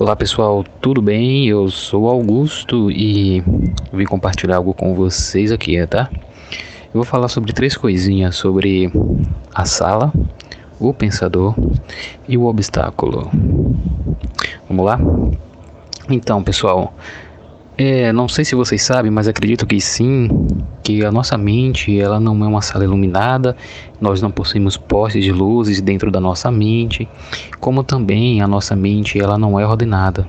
Olá pessoal, tudo bem? Eu sou Augusto e vim compartilhar algo com vocês aqui, tá? Eu vou falar sobre três coisinhas sobre a sala, o pensador e o obstáculo. Vamos lá? Então, pessoal, é, não sei se vocês sabem, mas acredito que sim, que a nossa mente ela não é uma sala iluminada, nós não possuímos postes de luzes dentro da nossa mente, como também a nossa mente ela não é ordenada.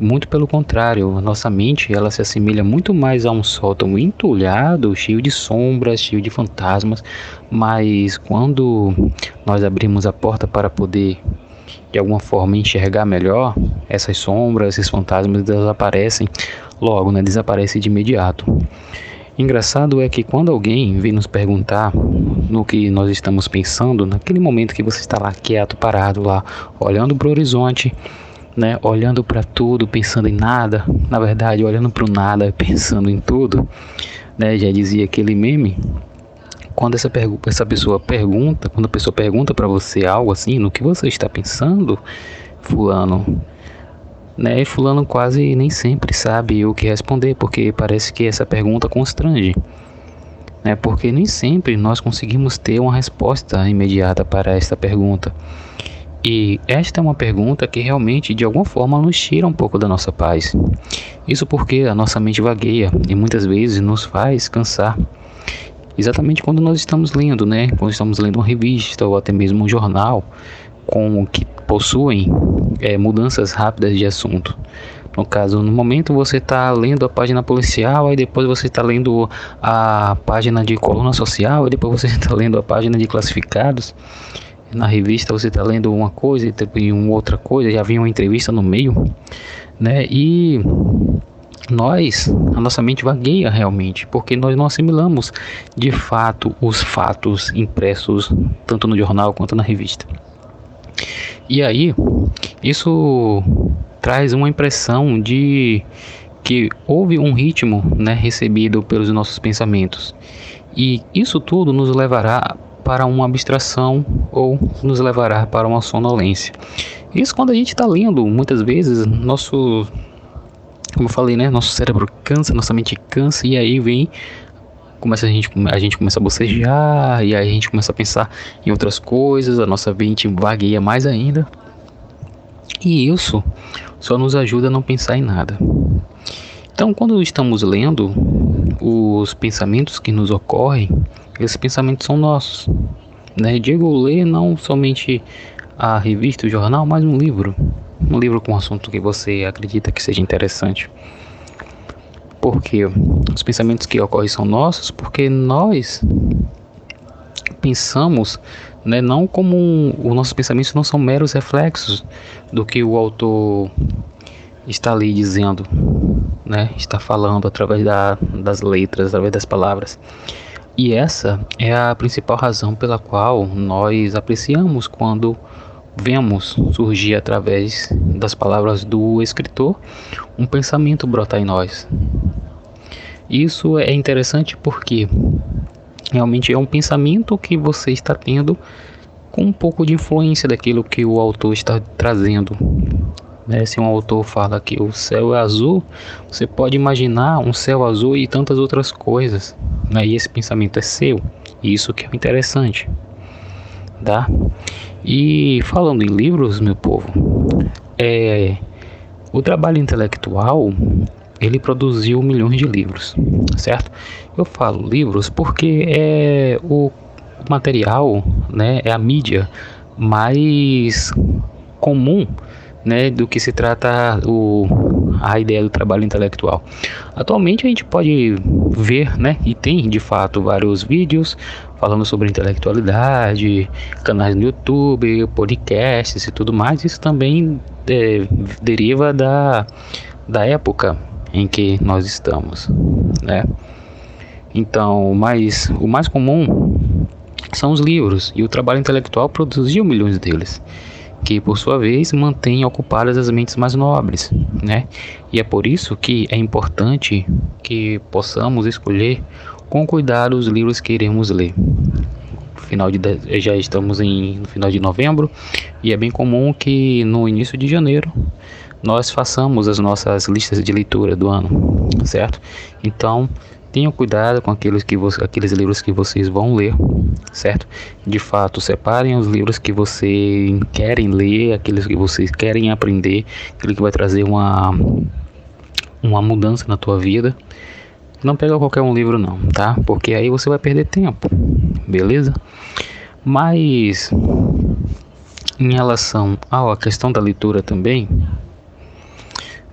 Muito pelo contrário, a nossa mente ela se assemelha muito mais a um sótão entulhado, cheio de sombras, cheio de fantasmas, mas quando nós abrimos a porta para poder de alguma forma enxergar melhor, essas sombras, esses fantasmas desaparecem logo, né? Desaparece de imediato. Engraçado é que quando alguém vem nos perguntar no que nós estamos pensando, naquele momento que você está lá quieto, parado lá, olhando para o horizonte, né, olhando para tudo, pensando em nada, na verdade, olhando para o nada, pensando em tudo, né, já dizia aquele meme. Quando essa, essa pessoa pergunta, quando a pessoa pergunta para você algo assim, no que você está pensando, fulano, né? E fulano quase nem sempre sabe o que responder, porque parece que essa pergunta constrange. Né? Porque nem sempre nós conseguimos ter uma resposta imediata para esta pergunta. E esta é uma pergunta que realmente de alguma forma nos tira um pouco da nossa paz. Isso porque a nossa mente vagueia e muitas vezes nos faz cansar. Exatamente quando nós estamos lendo, né? Quando estamos lendo uma revista ou até mesmo um jornal, com que possuem é, mudanças rápidas de assunto. No caso, no momento você está lendo a página policial, aí depois você está lendo a página de coluna social, aí depois você está lendo a página de classificados. Na revista você está lendo uma coisa e uma outra coisa, já vinha uma entrevista no meio, né? E nós, a nossa mente vagueia realmente, porque nós não assimilamos de fato os fatos impressos tanto no jornal quanto na revista. E aí, isso traz uma impressão de que houve um ritmo né, recebido pelos nossos pensamentos. E isso tudo nos levará para uma abstração ou nos levará para uma sonolência. Isso quando a gente está lendo, muitas vezes, nosso, como eu falei, né, nosso cérebro cansa, nossa mente cansa e aí vem começa a gente, a gente começa a bocejar, e aí a gente começa a pensar em outras coisas, a nossa mente vagueia mais ainda. E isso só nos ajuda a não pensar em nada. Então, quando estamos lendo, os pensamentos que nos ocorrem, esses pensamentos são nossos. Né? Digo ler não somente a revista, o jornal, mas um livro. Um livro com um assunto que você acredita que seja interessante porque os pensamentos que ocorrem são nossos, porque nós pensamos, né, não como um, os nossos pensamentos não são meros reflexos do que o autor está ali dizendo, né, está falando através da, das letras, através das palavras. E essa é a principal razão pela qual nós apreciamos quando vemos surgir através das palavras do escritor um pensamento brotar em nós, isso é interessante porque realmente é um pensamento que você está tendo com um pouco de influência daquilo que o autor está trazendo. Né? Se um autor fala que o céu é azul, você pode imaginar um céu azul e tantas outras coisas. Né? E esse pensamento é seu. E isso que é interessante. Tá? E falando em livros, meu povo, é, o trabalho intelectual ele produziu milhões de livros, certo? Eu falo livros porque é o material, né, é a mídia mais comum, né, do que se trata o a ideia do trabalho intelectual. Atualmente a gente pode ver, né, e tem de fato vários vídeos falando sobre intelectualidade, canais no YouTube, podcasts e tudo mais. Isso também é, deriva da da época em que nós estamos, né? Então, mais, o mais comum são os livros, e o trabalho intelectual produziu milhões deles, que por sua vez mantém ocupadas as mentes mais nobres, né? E é por isso que é importante que possamos escolher com cuidado os livros que iremos ler. Final de, já estamos em, no final de novembro e é bem comum que no início de janeiro nós façamos as nossas listas de leitura do ano, certo? Então, tenham cuidado com aqueles, que você, aqueles livros que vocês vão ler, certo? De fato, separem os livros que vocês querem ler, aqueles que vocês querem aprender, aquele que vai trazer uma, uma mudança na tua vida. Não pega qualquer um livro não, tá? Porque aí você vai perder tempo, beleza? Mas em relação à questão da leitura também,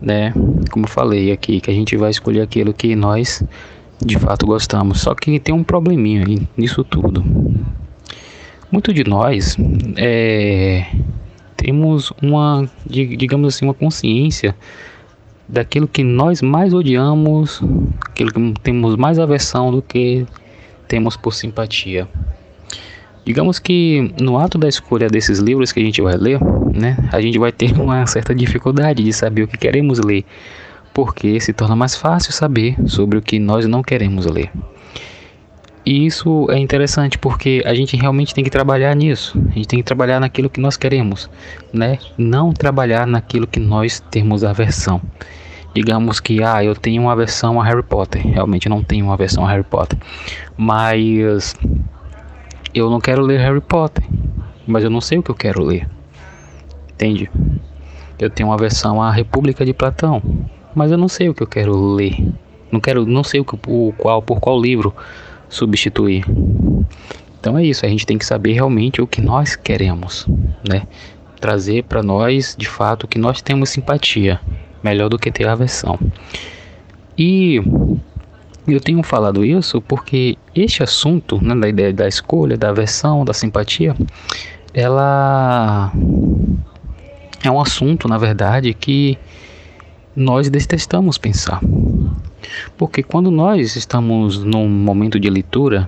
né? Como eu falei aqui, que a gente vai escolher aquilo que nós de fato gostamos. Só que tem um probleminha aí nisso tudo. Muito de nós é, temos uma, digamos assim, uma consciência daquilo que nós mais odiamos, aquilo que temos mais aversão do que temos por simpatia. Digamos que no ato da escolha desses livros que a gente vai ler, né, a gente vai ter uma certa dificuldade de saber o que queremos ler porque se torna mais fácil saber sobre o que nós não queremos ler. E isso é interessante porque a gente realmente tem que trabalhar nisso. A gente tem que trabalhar naquilo que nós queremos, né? Não trabalhar naquilo que nós temos aversão. Digamos que ah, eu tenho uma aversão a Harry Potter. Realmente não tenho uma aversão a Harry Potter. Mas eu não quero ler Harry Potter, mas eu não sei o que eu quero ler. Entende? Eu tenho uma aversão à República de Platão, mas eu não sei o que eu quero ler. Não quero, não sei o, que, o qual, por qual livro substituir. Então é isso, a gente tem que saber realmente o que nós queremos, né? Trazer para nós, de fato, que nós temos simpatia, melhor do que ter aversão. E eu tenho falado isso porque este assunto, né, da ideia da escolha, da aversão, da simpatia, ela é um assunto, na verdade, que nós detestamos pensar. Porque quando nós estamos num momento de leitura,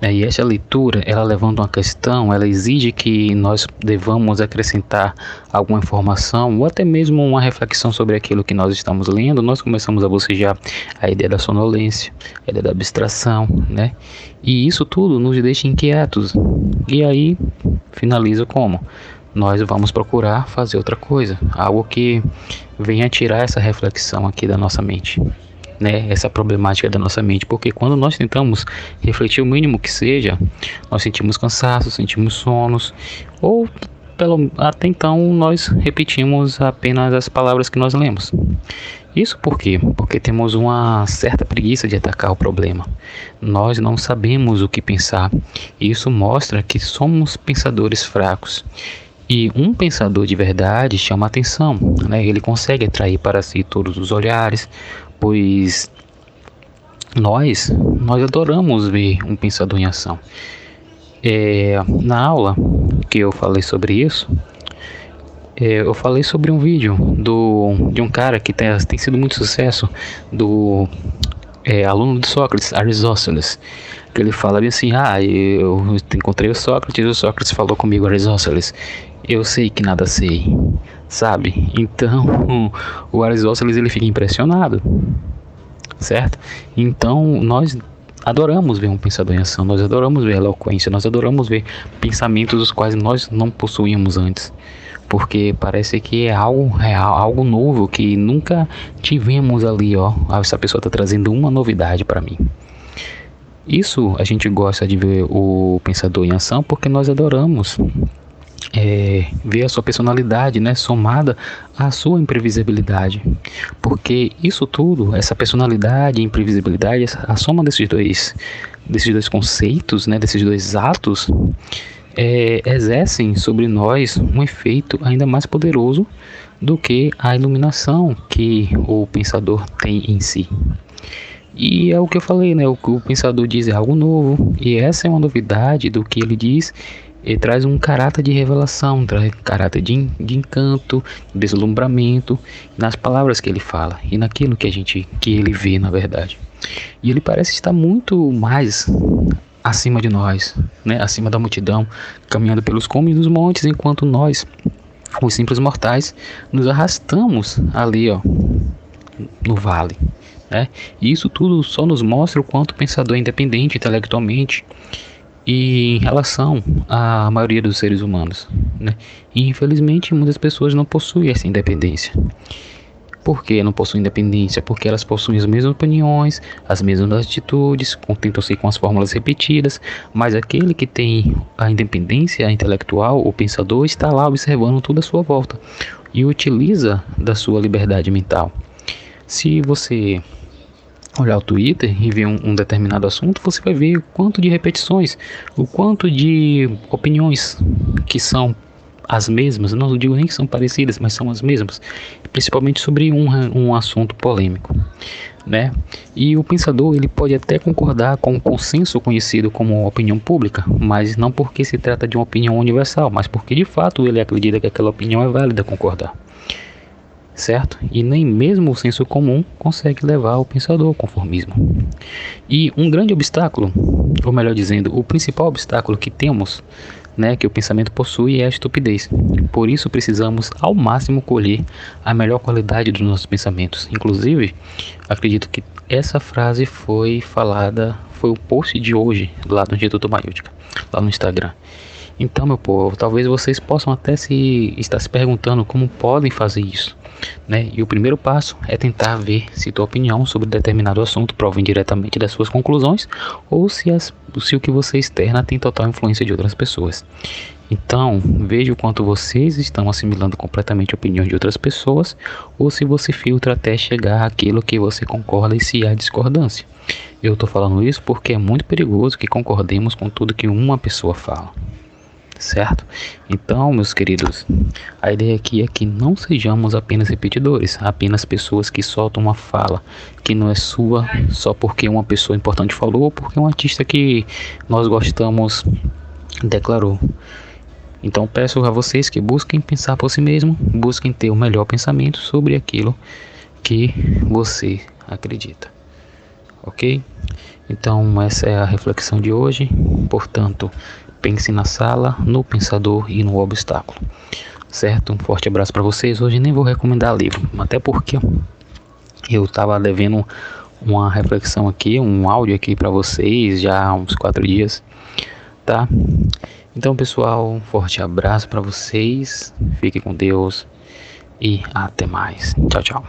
né, e essa leitura ela levanta uma questão, ela exige que nós devamos acrescentar alguma informação ou até mesmo uma reflexão sobre aquilo que nós estamos lendo, nós começamos a bocejar a ideia da sonolência, a ideia da abstração, né? E isso tudo nos deixa inquietos. E aí finaliza como? Nós vamos procurar fazer outra coisa, algo que venha tirar essa reflexão aqui da nossa mente, né? Essa problemática da nossa mente, porque quando nós tentamos refletir o mínimo que seja, nós sentimos cansaço, sentimos sonos, ou pelo, até então nós repetimos apenas as palavras que nós lemos. Isso por quê? Porque temos uma certa preguiça de atacar o problema. Nós não sabemos o que pensar. Isso mostra que somos pensadores fracos e um pensador de verdade chama atenção, né? ele consegue atrair para si todos os olhares, pois nós, nós adoramos ver um pensador em ação. É, na aula que eu falei sobre isso, é, eu falei sobre um vídeo do, de um cara que tem, tem sido muito sucesso, do é, aluno de Sócrates, Aristóteles, que ele fala assim, ah, eu encontrei o Sócrates, o Sócrates falou comigo, Aristóteles, eu sei que nada sei, sabe? Então o Aristóteles ele fica impressionado, certo? Então nós adoramos ver um pensador em ação, nós adoramos ver eloquência, nós adoramos ver pensamentos dos quais nós não possuíamos antes, porque parece que é algo real, algo novo que nunca tivemos ali, ó. Ah, essa pessoa está trazendo uma novidade para mim. Isso a gente gosta de ver o pensador em ação porque nós adoramos é, ver a sua personalidade, né, somada à sua imprevisibilidade, porque isso tudo, essa personalidade e imprevisibilidade, a soma desses dois, desses dois conceitos, né, desses dois atos, é, exercem sobre nós um efeito ainda mais poderoso do que a iluminação que o pensador tem em si. E é o que eu falei, né? O que o pensador diz é algo novo, e essa é uma novidade do que ele diz ele traz um caráter de revelação, traz caráter de, de encanto, deslumbramento nas palavras que ele fala e naquilo que a gente que ele vê na verdade. E ele parece estar muito mais acima de nós, né, acima da multidão, caminhando pelos cumes dos montes, enquanto nós, os simples mortais, nos arrastamos ali, ó, no vale. Né? E isso tudo só nos mostra o quanto o pensador é independente intelectualmente e em relação à maioria dos seres humanos. né? E infelizmente muitas pessoas não possuem essa independência. Por que não possuem independência? Porque elas possuem as mesmas opiniões, as mesmas atitudes, contentam-se com as fórmulas repetidas, mas aquele que tem a independência intelectual, o pensador, está lá observando tudo à sua volta e utiliza da sua liberdade mental. Se você olhar o Twitter e ver um, um, determinado assunto, você vai ver o quanto de repetições, o quanto de opiniões que são as mesmas, não digo nem que são parecidas, mas são as mesmas, principalmente sobre um, um assunto polêmico. Né? E o pensador ele pode até concordar com o consenso conhecido como opinião pública, mas não porque se trata de uma opinião universal, mas porque de fato ele acredita que aquela opinião é válida concordar certo? E nem mesmo o senso comum consegue levar o pensador ao conformismo. E um grande obstáculo, ou melhor dizendo, o principal obstáculo que temos, né, que o pensamento possui é a estupidez. Por isso precisamos ao máximo colher a melhor qualidade dos nossos pensamentos. Inclusive, acredito que essa frase foi falada, foi o post de hoje lá do Instituto Maiútica, lá no Instagram. Então, meu povo, talvez vocês possam até se estar se perguntando como podem fazer isso. Né? E o primeiro passo é tentar ver se tua opinião sobre determinado assunto provém diretamente das suas conclusões ou se, as, se o que você externa tem total influência de outras pessoas. Então, veja o quanto vocês estão assimilando completamente a opinião de outras pessoas ou se você filtra até chegar àquilo que você concorda e se há discordância. Eu estou falando isso porque é muito perigoso que concordemos com tudo que uma pessoa fala certo? Então, meus queridos, a ideia aqui é que não sejamos apenas repetidores, apenas pessoas que soltam uma fala que não é sua só porque uma pessoa importante falou ou porque um artista que nós gostamos declarou. Então, peço a vocês que busquem pensar por si mesmo, busquem ter o melhor pensamento sobre aquilo que você acredita. Ok? Então, essa é a reflexão de hoje. Portanto, Pense na sala, no pensador e no obstáculo. Certo? Um forte abraço para vocês. Hoje nem vou recomendar livro, até porque eu estava devendo uma reflexão aqui, um áudio aqui para vocês já há uns quatro dias, tá? Então, pessoal, um forte abraço para vocês. Fique com Deus e até mais. Tchau, tchau.